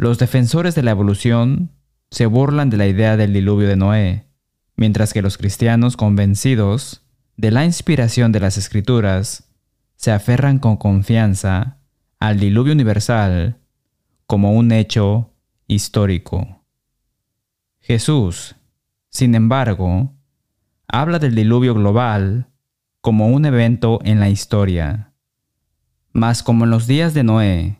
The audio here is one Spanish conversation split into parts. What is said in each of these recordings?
Los defensores de la evolución se burlan de la idea del diluvio de Noé, mientras que los cristianos convencidos de la inspiración de las escrituras se aferran con confianza al diluvio universal como un hecho histórico. Jesús, sin embargo, habla del diluvio global como un evento en la historia. Mas como en los días de Noé,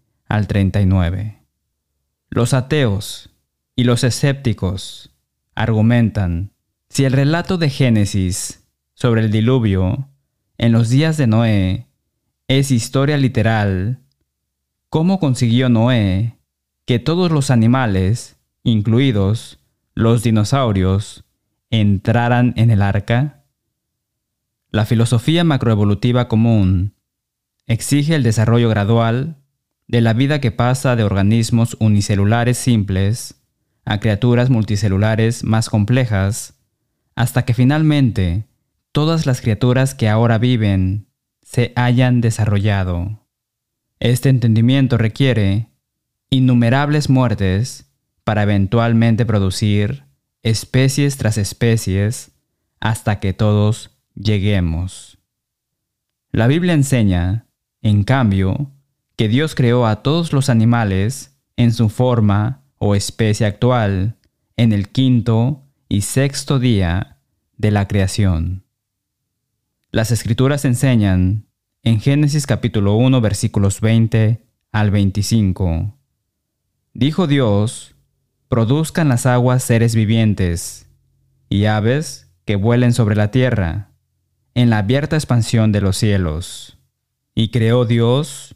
al 39. Los ateos y los escépticos argumentan si el relato de Génesis sobre el diluvio en los días de Noé es historia literal, ¿cómo consiguió Noé que todos los animales, incluidos los dinosaurios, entraran en el arca? La filosofía macroevolutiva común exige el desarrollo gradual de la vida que pasa de organismos unicelulares simples a criaturas multicelulares más complejas, hasta que finalmente todas las criaturas que ahora viven se hayan desarrollado. Este entendimiento requiere innumerables muertes para eventualmente producir especies tras especies hasta que todos lleguemos. La Biblia enseña, en cambio, que Dios creó a todos los animales en su forma o especie actual en el quinto y sexto día de la creación. Las escrituras enseñan en Génesis capítulo 1 versículos 20 al 25. Dijo Dios, produzcan las aguas seres vivientes y aves que vuelen sobre la tierra, en la abierta expansión de los cielos. Y creó Dios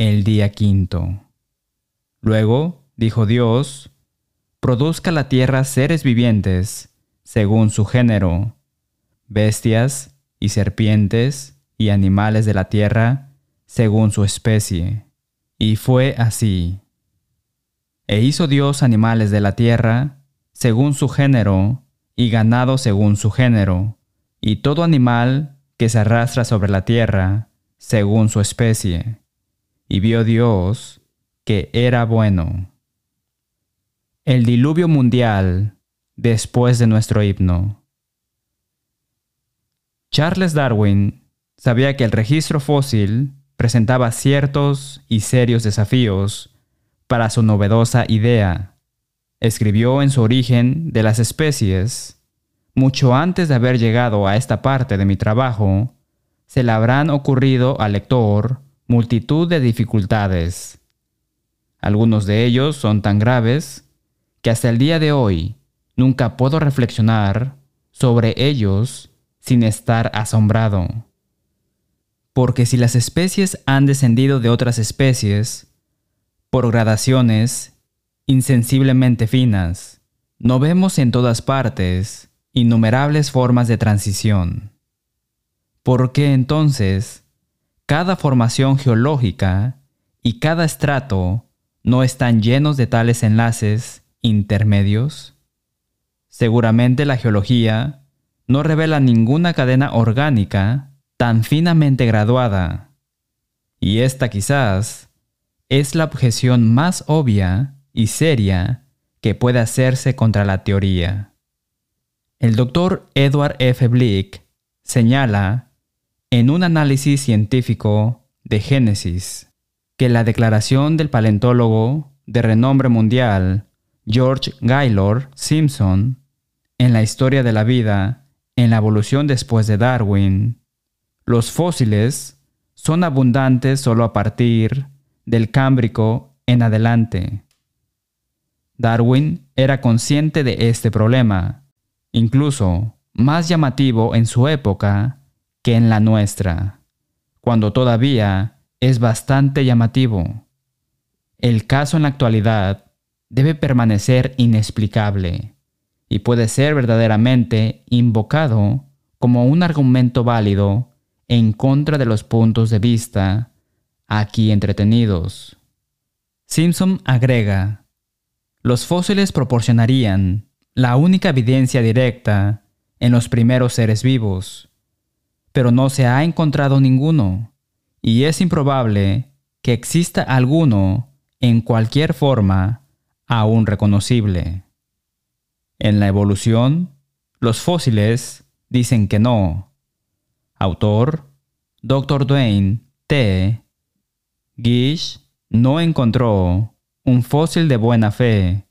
el día quinto. Luego dijo Dios, Produzca la tierra seres vivientes, según su género, bestias, y serpientes y animales de la tierra según su especie. Y fue así. E hizo Dios animales de la tierra según su género y ganado según su género, y todo animal que se arrastra sobre la tierra según su especie. Y vio Dios que era bueno. El diluvio mundial después de nuestro himno. Charles Darwin sabía que el registro fósil presentaba ciertos y serios desafíos para su novedosa idea. Escribió en su origen de las especies, mucho antes de haber llegado a esta parte de mi trabajo, se le habrán ocurrido al lector multitud de dificultades. Algunos de ellos son tan graves que hasta el día de hoy nunca puedo reflexionar sobre ellos sin estar asombrado. Porque si las especies han descendido de otras especies, por gradaciones insensiblemente finas, no vemos en todas partes innumerables formas de transición. ¿Por qué entonces cada formación geológica y cada estrato no están llenos de tales enlaces intermedios? Seguramente la geología no revela ninguna cadena orgánica tan finamente graduada. Y esta quizás es la objeción más obvia y seria que puede hacerse contra la teoría. El doctor Edward F. Blick señala en un análisis científico de Génesis que la declaración del paleontólogo de renombre mundial, George Gaylord Simpson, en la historia de la vida, en la evolución después de Darwin, los fósiles son abundantes solo a partir del Cámbrico en adelante. Darwin era consciente de este problema, incluso más llamativo en su época que en la nuestra, cuando todavía es bastante llamativo. El caso en la actualidad debe permanecer inexplicable y puede ser verdaderamente invocado como un argumento válido en contra de los puntos de vista aquí entretenidos. Simpson agrega, los fósiles proporcionarían la única evidencia directa en los primeros seres vivos, pero no se ha encontrado ninguno, y es improbable que exista alguno en cualquier forma aún reconocible. En la evolución, los fósiles dicen que no. Autor, Dr. Dwayne T. Gish no encontró un fósil de buena fe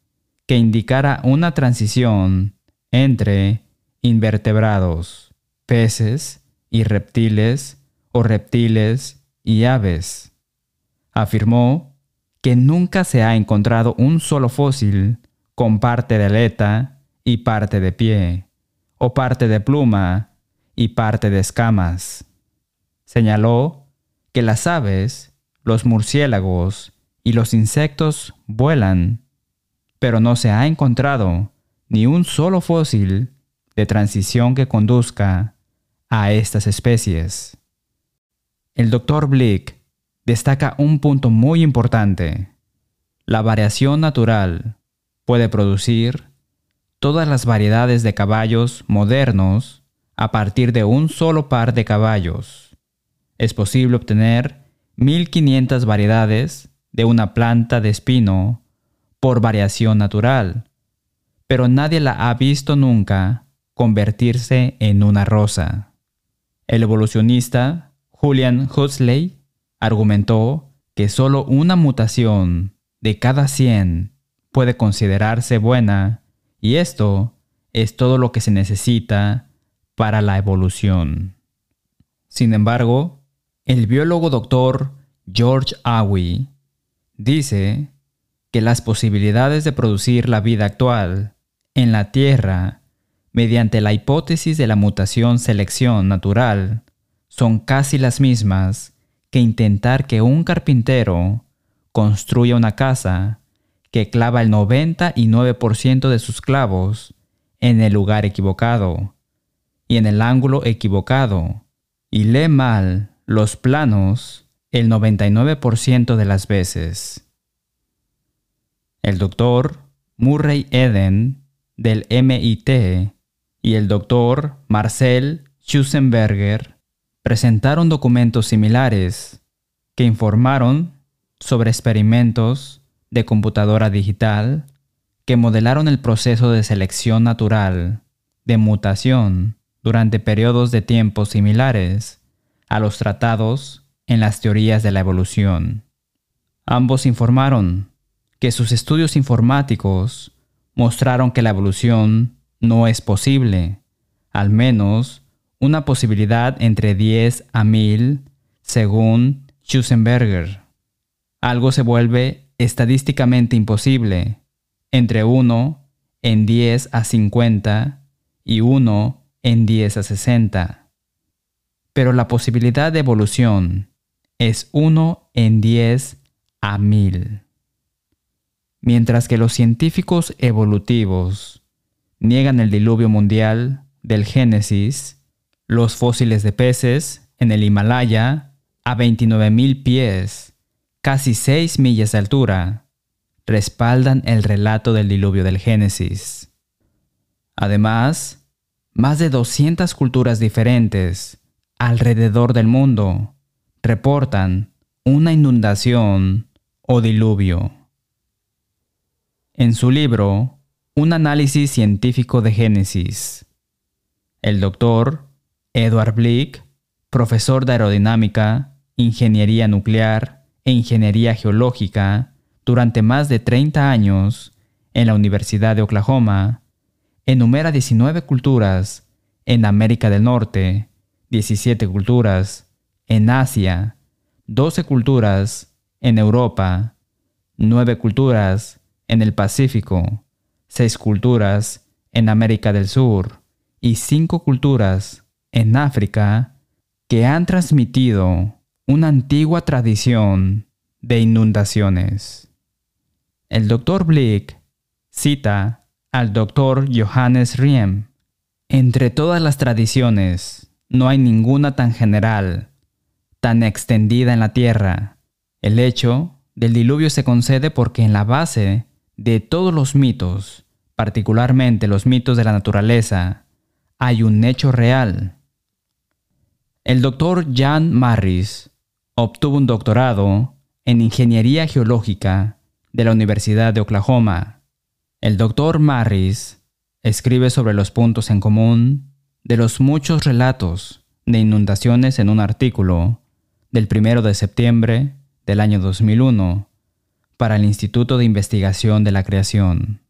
que indicara una transición entre invertebrados, peces y reptiles o reptiles y aves. Afirmó que nunca se ha encontrado un solo fósil con parte de aleta y parte de pie, o parte de pluma y parte de escamas. Señaló que las aves, los murciélagos y los insectos vuelan, pero no se ha encontrado ni un solo fósil de transición que conduzca a estas especies. El Dr. Blick destaca un punto muy importante. La variación natural puede producir todas las variedades de caballos modernos a partir de un solo par de caballos. Es posible obtener 1500 variedades de una planta de espino por variación natural, pero nadie la ha visto nunca convertirse en una rosa. El evolucionista Julian Huxley argumentó que solo una mutación de cada 100 puede considerarse buena y esto es todo lo que se necesita para la evolución. Sin embargo, el biólogo doctor George Awi dice que las posibilidades de producir la vida actual en la Tierra mediante la hipótesis de la mutación-selección natural, son casi las mismas que intentar que un carpintero construya una casa que clava el 99% de sus clavos en el lugar equivocado y en el ángulo equivocado y lee mal los planos el 99% de las veces. El doctor Murray Eden del MIT y el doctor Marcel Schussenberger presentaron documentos similares que informaron sobre experimentos de computadora digital que modelaron el proceso de selección natural de mutación durante periodos de tiempo similares a los tratados en las teorías de la evolución. Ambos informaron que sus estudios informáticos mostraron que la evolución no es posible, al menos una posibilidad entre 10 a 1000 según Schusenberger. Algo se vuelve estadísticamente imposible entre 1 en 10 a 50 y 1 en 10 a 60. Pero la posibilidad de evolución es 1 en 10 a 1000. Mientras que los científicos evolutivos niegan el diluvio mundial del Génesis, los fósiles de peces en el Himalaya a 29.000 pies, casi 6 millas de altura, respaldan el relato del diluvio del Génesis. Además, más de 200 culturas diferentes alrededor del mundo reportan una inundación o diluvio. En su libro un análisis científico de Génesis. El doctor Edward Blick, profesor de aerodinámica, ingeniería nuclear e ingeniería geológica, durante más de 30 años en la Universidad de Oklahoma, enumera 19 culturas en América del Norte, 17 culturas en Asia, 12 culturas en Europa, 9 culturas en el Pacífico, 6 culturas en América del Sur y 5 culturas en África que han transmitido una antigua tradición de inundaciones. El Dr. Blick cita al Dr. Johannes Riem. Entre todas las tradiciones, no hay ninguna tan general, tan extendida en la tierra. El hecho del diluvio se concede porque en la base de todos los mitos, particularmente los mitos de la naturaleza, hay un hecho real. El doctor Jan Marris obtuvo un doctorado en Ingeniería Geológica de la Universidad de Oklahoma. El doctor Marris escribe sobre los puntos en común de los muchos relatos de inundaciones en un artículo del 1 de septiembre del año 2001 para el Instituto de Investigación de la Creación.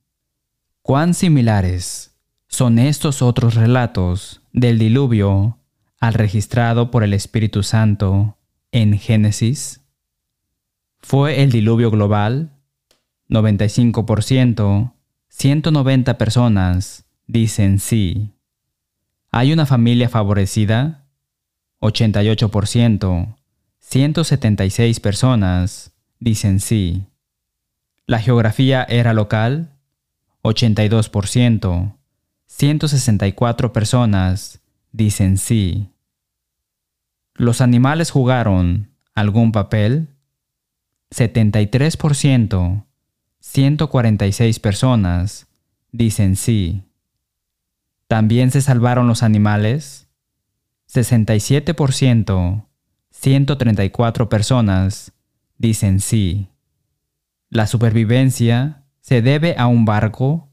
¿Cuán similares son estos otros relatos del diluvio al registrado por el Espíritu Santo en Génesis? ¿Fue el diluvio global? 95%, 190 personas dicen sí. ¿Hay una familia favorecida? 88%, 176 personas dicen sí. ¿La geografía era local? 82%, 164 personas dicen sí. ¿Los animales jugaron algún papel? 73%, 146 personas dicen sí. ¿También se salvaron los animales? 67%, 134 personas dicen sí. ¿La supervivencia se debe a un barco?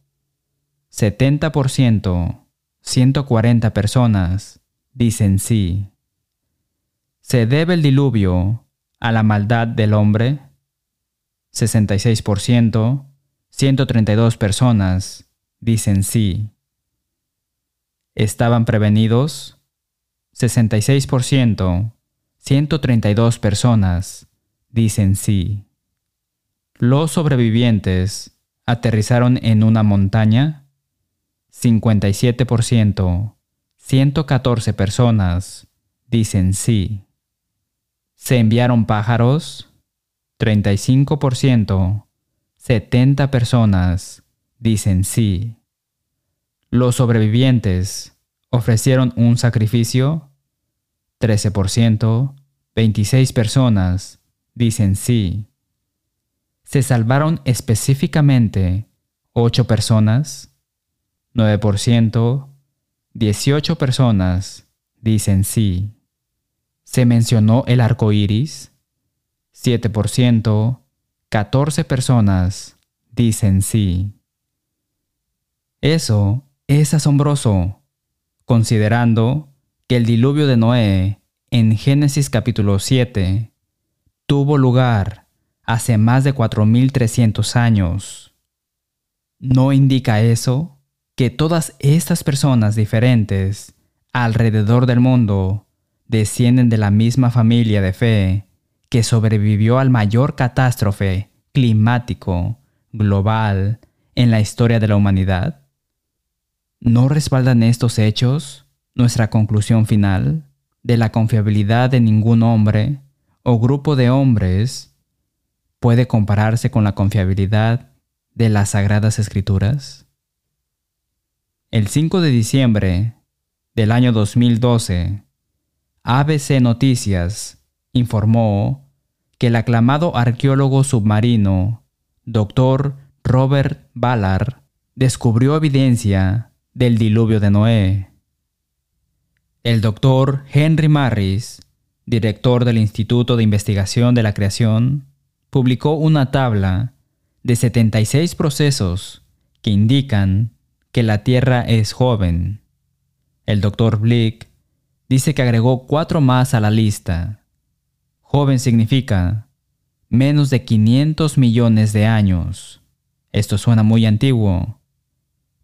70%, 140 personas dicen sí. ¿Se debe el diluvio a la maldad del hombre? 66%, 132 personas dicen sí. ¿Estaban prevenidos? 66%, 132 personas dicen sí. Los sobrevivientes aterrizaron en una montaña. 57%, 114 personas dicen sí. Se enviaron pájaros. 35%, 70 personas dicen sí. Los sobrevivientes ofrecieron un sacrificio. 13%, 26 personas dicen sí. Se salvaron específicamente 8 personas. 9%, 18 personas dicen sí. Se mencionó el arco iris. 7%, 14 personas dicen sí. Eso es asombroso, considerando que el diluvio de Noé en Génesis capítulo 7 tuvo lugar hace más de 4.300 años. ¿No indica eso que todas estas personas diferentes alrededor del mundo descienden de la misma familia de fe que sobrevivió al mayor catástrofe climático global en la historia de la humanidad? ¿No respaldan estos hechos nuestra conclusión final de la confiabilidad de ningún hombre o grupo de hombres puede compararse con la confiabilidad de las Sagradas Escrituras? El 5 de diciembre del año 2012, ABC Noticias informó que el aclamado arqueólogo submarino Dr. Robert Ballard descubrió evidencia del diluvio de Noé. El doctor Henry Marris, director del Instituto de Investigación de la Creación, publicó una tabla de 76 procesos que indican que la Tierra es joven. El doctor Blick dice que agregó cuatro más a la lista. Joven significa menos de 500 millones de años. Esto suena muy antiguo,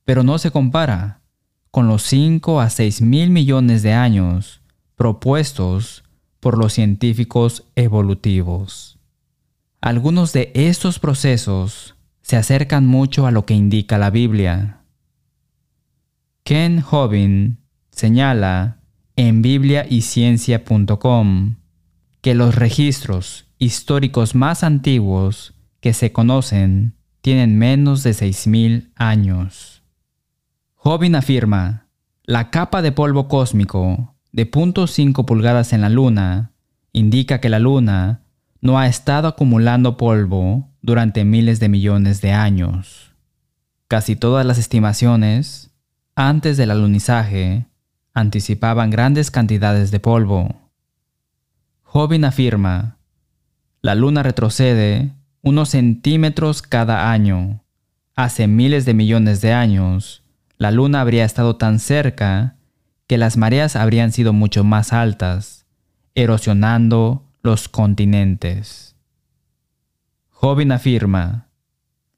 pero no se compara con los 5 a 6 mil millones de años propuestos por los científicos evolutivos. Algunos de estos procesos se acercan mucho a lo que indica la Biblia. Ken Hobin señala en bibliayciencia.com que los registros históricos más antiguos que se conocen tienen menos de 6.000 años. Hobin afirma, la capa de polvo cósmico de 0.5 pulgadas en la Luna indica que la Luna no ha estado acumulando polvo durante miles de millones de años. Casi todas las estimaciones antes del alunizaje anticipaban grandes cantidades de polvo. Hobin afirma la Luna retrocede unos centímetros cada año. Hace miles de millones de años, la Luna habría estado tan cerca que las mareas habrían sido mucho más altas, erosionando los continentes. Jobin afirma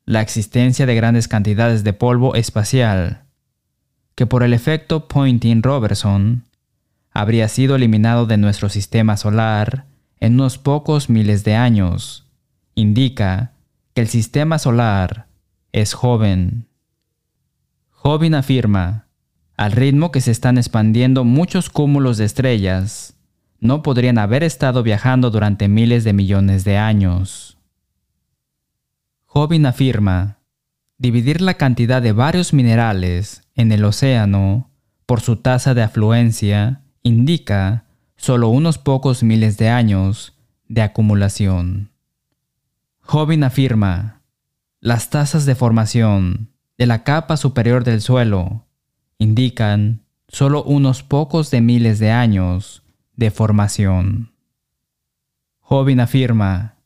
la existencia de grandes cantidades de polvo espacial, que por el efecto Poynting-Robertson habría sido eliminado de nuestro sistema solar en unos pocos miles de años, indica que el sistema solar es joven. Joven afirma, al ritmo que se están expandiendo muchos cúmulos de estrellas, no podrían haber estado viajando durante miles de millones de años. Joven afirma, dividir la cantidad de varios minerales en el océano por su tasa de afluencia indica solo unos pocos miles de años de acumulación. Jobin afirma, las tasas de formación de la capa superior del suelo indican solo unos pocos de miles de años de formación. Jobin afirma,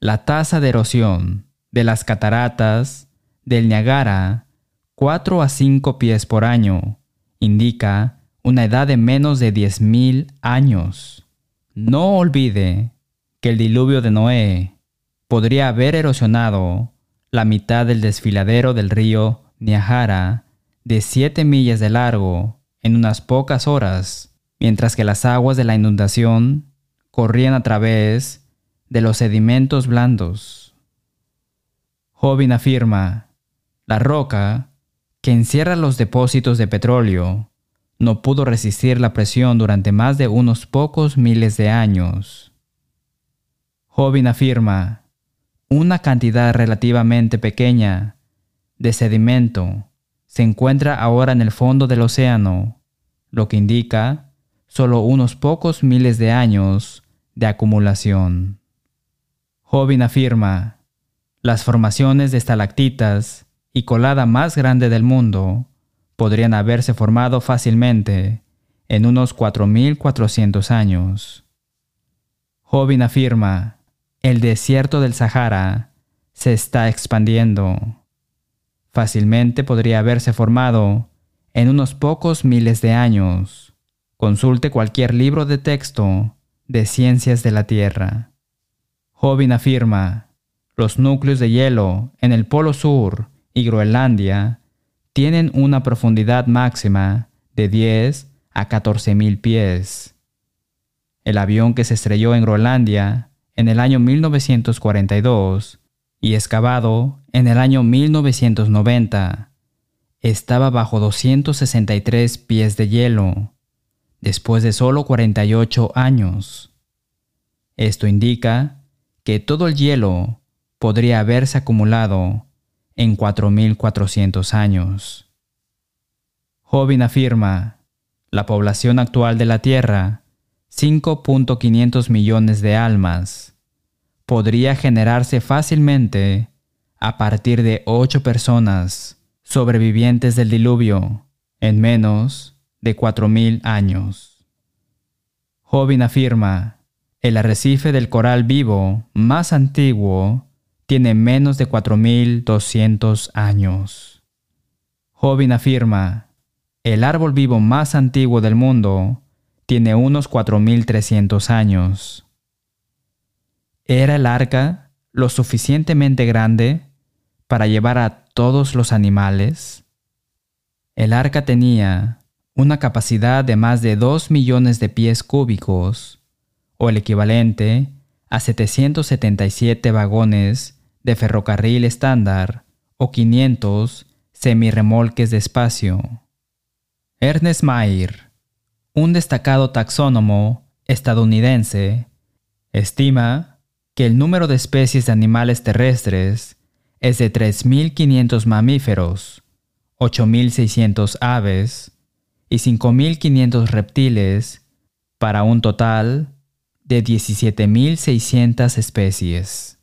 la tasa de erosión de las cataratas del Niagara 4 a 5 pies por año indica una edad de menos de 10.000 años. No olvide que el diluvio de Noé podría haber erosionado la mitad del desfiladero del río Niagara de 7 millas de largo en unas pocas horas, mientras que las aguas de la inundación corrían a través de los sedimentos blandos. Jobin afirma, la roca que encierra los depósitos de petróleo no pudo resistir la presión durante más de unos pocos miles de años. Jobin afirma, una cantidad relativamente pequeña de sedimento se encuentra ahora en el fondo del océano, lo que indica solo unos pocos miles de años de acumulación. Jobin afirma, las formaciones de estalactitas y colada más grande del mundo podrían haberse formado fácilmente en unos 4.400 años. Jobin afirma, el desierto del Sahara se está expandiendo. Fácilmente podría haberse formado en unos pocos miles de años. Consulte cualquier libro de texto de ciencias de la Tierra. Jobin afirma, los núcleos de hielo en el Polo Sur y Groenlandia tienen una profundidad máxima de 10 a 14 mil pies. El avión que se estrelló en Groenlandia en el año 1942 y excavado en el año 1990 estaba bajo 263 pies de hielo después de solo 48 años. Esto indica que todo el hielo podría haberse acumulado en 4.400 años. Jobin afirma, la población actual de la Tierra, 5.500 millones de almas, podría generarse fácilmente a partir de 8 personas sobrevivientes del diluvio en menos de 4.000 años. Afirma, el arrecife del coral vivo más antiguo tiene menos de 4.200 años. Jobin afirma, el árbol vivo más antiguo del mundo tiene unos 4.300 años. ¿Era el arca lo suficientemente grande para llevar a todos los animales? El arca tenía una capacidad de más de 2 millones de pies cúbicos, o el equivalente a 777 vagones de ferrocarril estándar o 500 semirremolques de espacio. Ernest Mayr, un destacado taxónomo estadounidense, estima que el número de especies de animales terrestres es de 3.500 mamíferos, 8.600 aves y 5.500 reptiles para un total de 17.600 especies.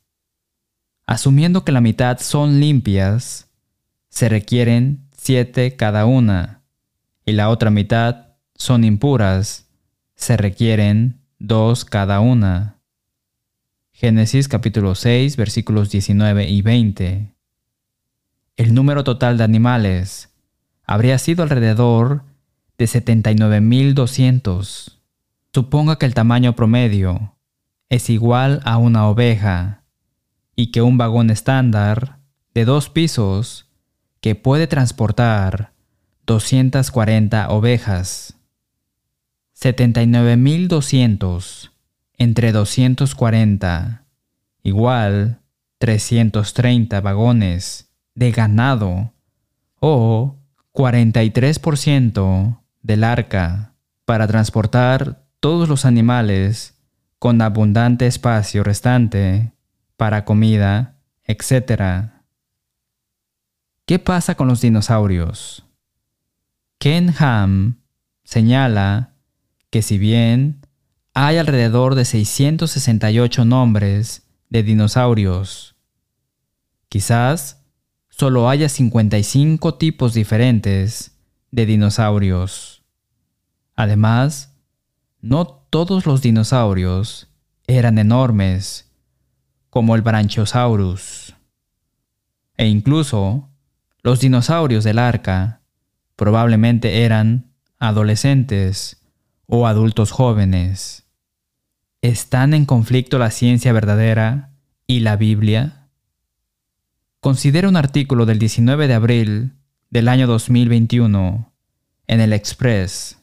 Asumiendo que la mitad son limpias, se requieren 7 cada una y la otra mitad son impuras, se requieren 2 cada una. Génesis capítulo 6 versículos 19 y 20 el número total de animales habría sido alrededor de 79.200. Suponga que el tamaño promedio es igual a una oveja y que un vagón estándar de dos pisos que puede transportar 240 ovejas. 79.200 entre 240 igual 330 vagones de ganado o 43% del arca para transportar todos los animales con abundante espacio restante para comida, etc. ¿Qué pasa con los dinosaurios? Ken Ham señala que si bien hay alrededor de 668 nombres de dinosaurios, quizás solo haya 55 tipos diferentes de dinosaurios. Además, no todos los dinosaurios eran enormes, como el Branchiosaurus. E incluso, los dinosaurios del arca probablemente eran adolescentes o adultos jóvenes. ¿Están en conflicto la ciencia verdadera y la Biblia? Considera un artículo del 19 de abril del año 2021 en el Express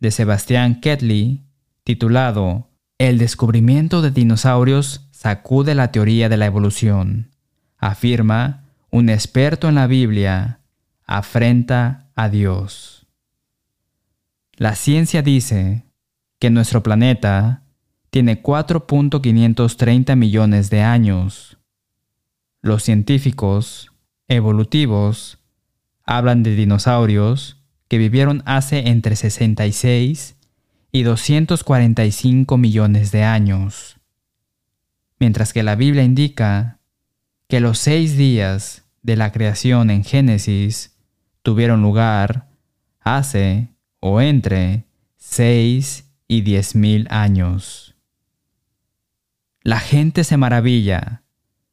de Sebastián Ketley titulado El descubrimiento de dinosaurios sacude la teoría de la evolución. Afirma un experto en la Biblia afrenta a Dios. La ciencia dice que nuestro planeta tiene 4.530 millones de años los científicos evolutivos hablan de dinosaurios que vivieron hace entre 66 y 245 millones de años, mientras que la Biblia indica que los seis días de la creación en Génesis tuvieron lugar hace o entre 6 y 10 mil años. La gente se maravilla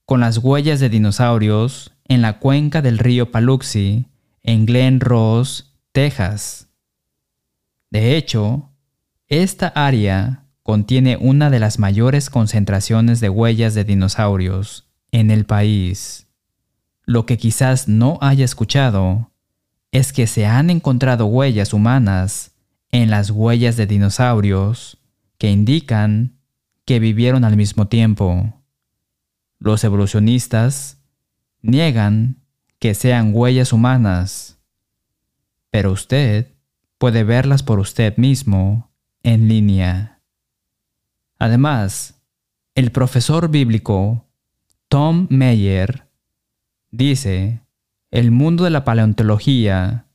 con las huellas de dinosaurios en la cuenca del río Paluxy, en Glen Ross, Texas. De hecho, esta área contiene una de las mayores concentraciones de huellas de dinosaurios en el país. Lo que quizás no haya escuchado es que se han encontrado huellas humanas en las huellas de dinosaurios que indican que vivieron al mismo tiempo. Los evolucionistas niegan que sean huellas humanas, pero usted puede verlas por usted mismo en línea. Además, el profesor bíblico Tom Meyer dice, el mundo de la paleontología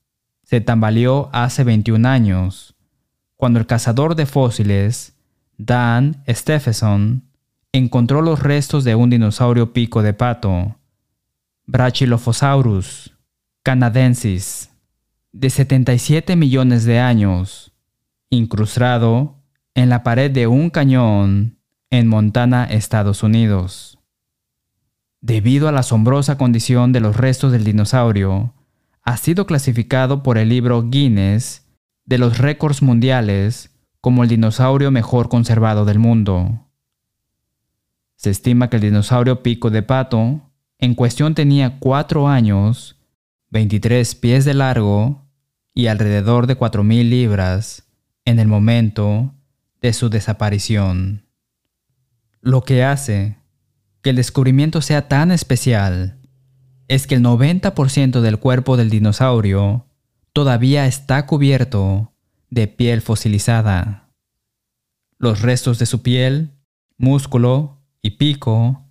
se tambaleó hace 21 años, cuando el cazador de fósiles Dan Stephenson encontró los restos de un dinosaurio pico de pato, Brachylophosaurus canadensis, de 77 millones de años, incrustado en la pared de un cañón en Montana, Estados Unidos. Debido a la asombrosa condición de los restos del dinosaurio, ha sido clasificado por el libro Guinness de los récords mundiales como el dinosaurio mejor conservado del mundo. Se estima que el dinosaurio pico de pato en cuestión tenía 4 años, 23 pies de largo y alrededor de 4.000 libras en el momento de su desaparición. Lo que hace que el descubrimiento sea tan especial es que el 90% del cuerpo del dinosaurio todavía está cubierto de piel fosilizada. Los restos de su piel, músculo y pico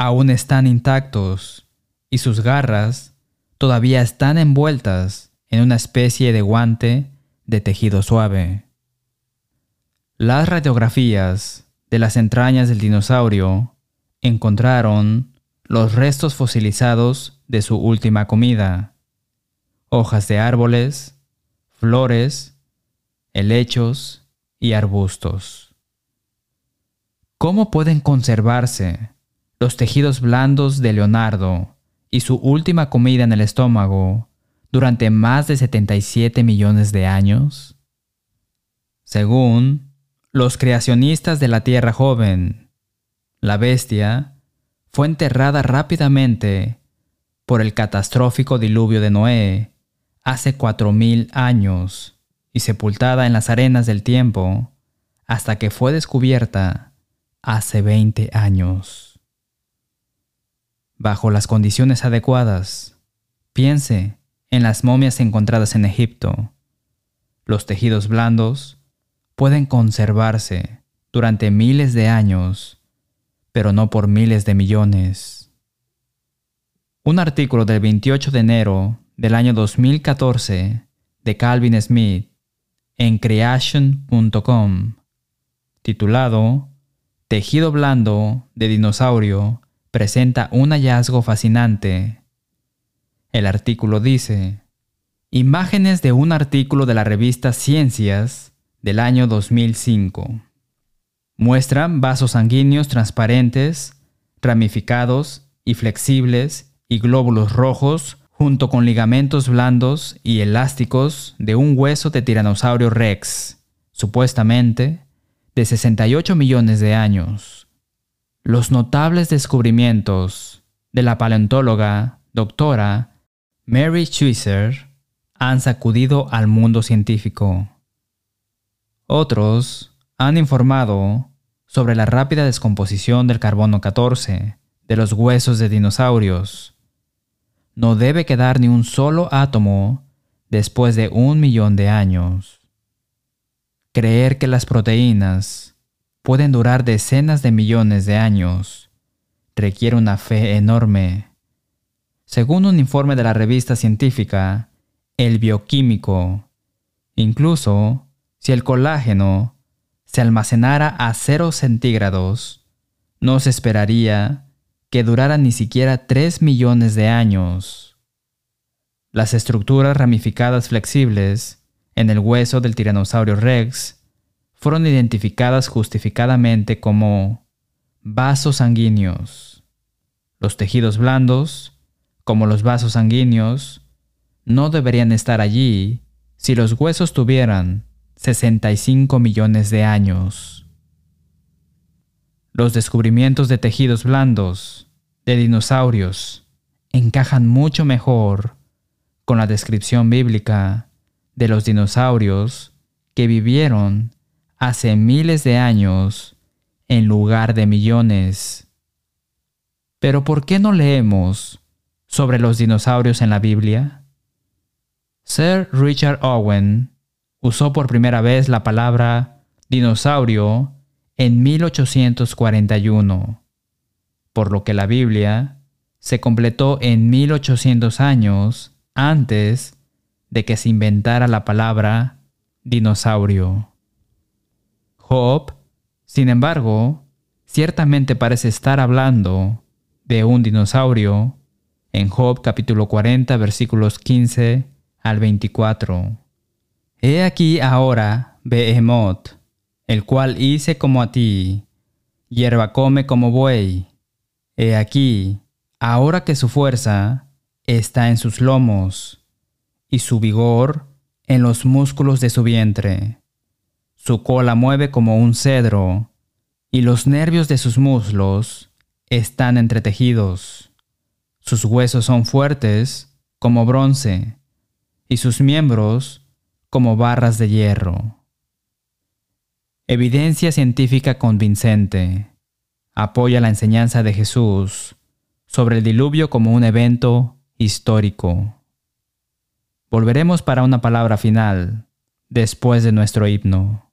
aún están intactos y sus garras todavía están envueltas en una especie de guante de tejido suave. Las radiografías de las entrañas del dinosaurio encontraron los restos fosilizados de su última comida, hojas de árboles, flores, helechos y arbustos. ¿Cómo pueden conservarse los tejidos blandos de Leonardo y su última comida en el estómago durante más de 77 millones de años? Según los creacionistas de la Tierra joven, la bestia fue enterrada rápidamente por el catastrófico diluvio de Noé hace cuatro mil años y sepultada en las arenas del tiempo hasta que fue descubierta hace 20 años. Bajo las condiciones adecuadas, piense en las momias encontradas en Egipto. Los tejidos blandos pueden conservarse durante miles de años, pero no por miles de millones. Un artículo del 28 de enero del año 2014 de Calvin Smith en creation.com, titulado Tejido blando de dinosaurio presenta un hallazgo fascinante. El artículo dice, Imágenes de un artículo de la revista Ciencias del año 2005. Muestran vasos sanguíneos transparentes, ramificados y flexibles y glóbulos rojos junto con ligamentos blandos y elásticos de un hueso de tiranosaurio rex, supuestamente de 68 millones de años. Los notables descubrimientos de la paleontóloga doctora Mary Schweitzer han sacudido al mundo científico. Otros han informado sobre la rápida descomposición del carbono 14 de los huesos de dinosaurios. No debe quedar ni un solo átomo después de un millón de años. Creer que las proteínas pueden durar decenas de millones de años requiere una fe enorme. Según un informe de la revista científica El Bioquímico, incluso si el colágeno se almacenara a 0 centígrados, no se esperaría que durara ni siquiera 3 millones de años. Las estructuras ramificadas flexibles en el hueso del tiranosaurio rex fueron identificadas justificadamente como vasos sanguíneos. Los tejidos blandos, como los vasos sanguíneos, no deberían estar allí si los huesos tuvieran 65 millones de años. Los descubrimientos de tejidos blandos de dinosaurios encajan mucho mejor con la descripción bíblica de los dinosaurios que vivieron hace miles de años en lugar de millones. Pero ¿por qué no leemos sobre los dinosaurios en la Biblia? Sir Richard Owen usó por primera vez la palabra dinosaurio en 1841, por lo que la Biblia se completó en 1800 años antes de que se inventara la palabra dinosaurio. Job, sin embargo, ciertamente parece estar hablando de un dinosaurio en Job capítulo 40 versículos 15 al 24. He aquí ahora Behemoth, el cual hice como a ti, hierba come como buey. He aquí, ahora que su fuerza está en sus lomos, y su vigor en los músculos de su vientre. Su cola mueve como un cedro, y los nervios de sus muslos están entretejidos. Sus huesos son fuertes como bronce y sus miembros como barras de hierro. Evidencia científica convincente. Apoya la enseñanza de Jesús sobre el diluvio como un evento histórico. Volveremos para una palabra final después de nuestro himno.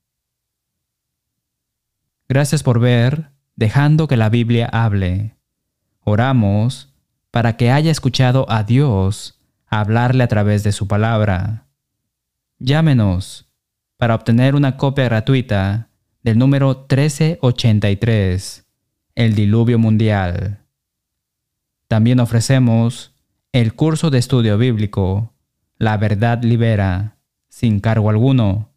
Gracias por ver, dejando que la Biblia hable. Oramos para que haya escuchado a Dios hablarle a través de su palabra. Llámenos para obtener una copia gratuita del número 1383, El Diluvio Mundial. También ofrecemos el curso de estudio bíblico, La Verdad Libera, sin cargo alguno.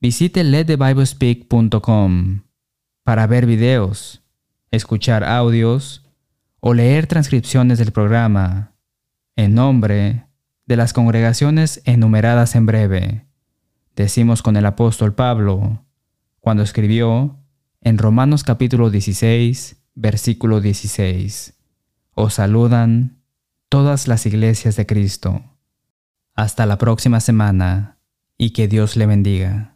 Visite letthebiblespeak.com para ver videos, escuchar audios o leer transcripciones del programa en nombre de las congregaciones enumeradas en breve. Decimos con el apóstol Pablo, cuando escribió en Romanos capítulo 16, versículo 16, Os saludan todas las iglesias de Cristo. Hasta la próxima semana y que Dios le bendiga.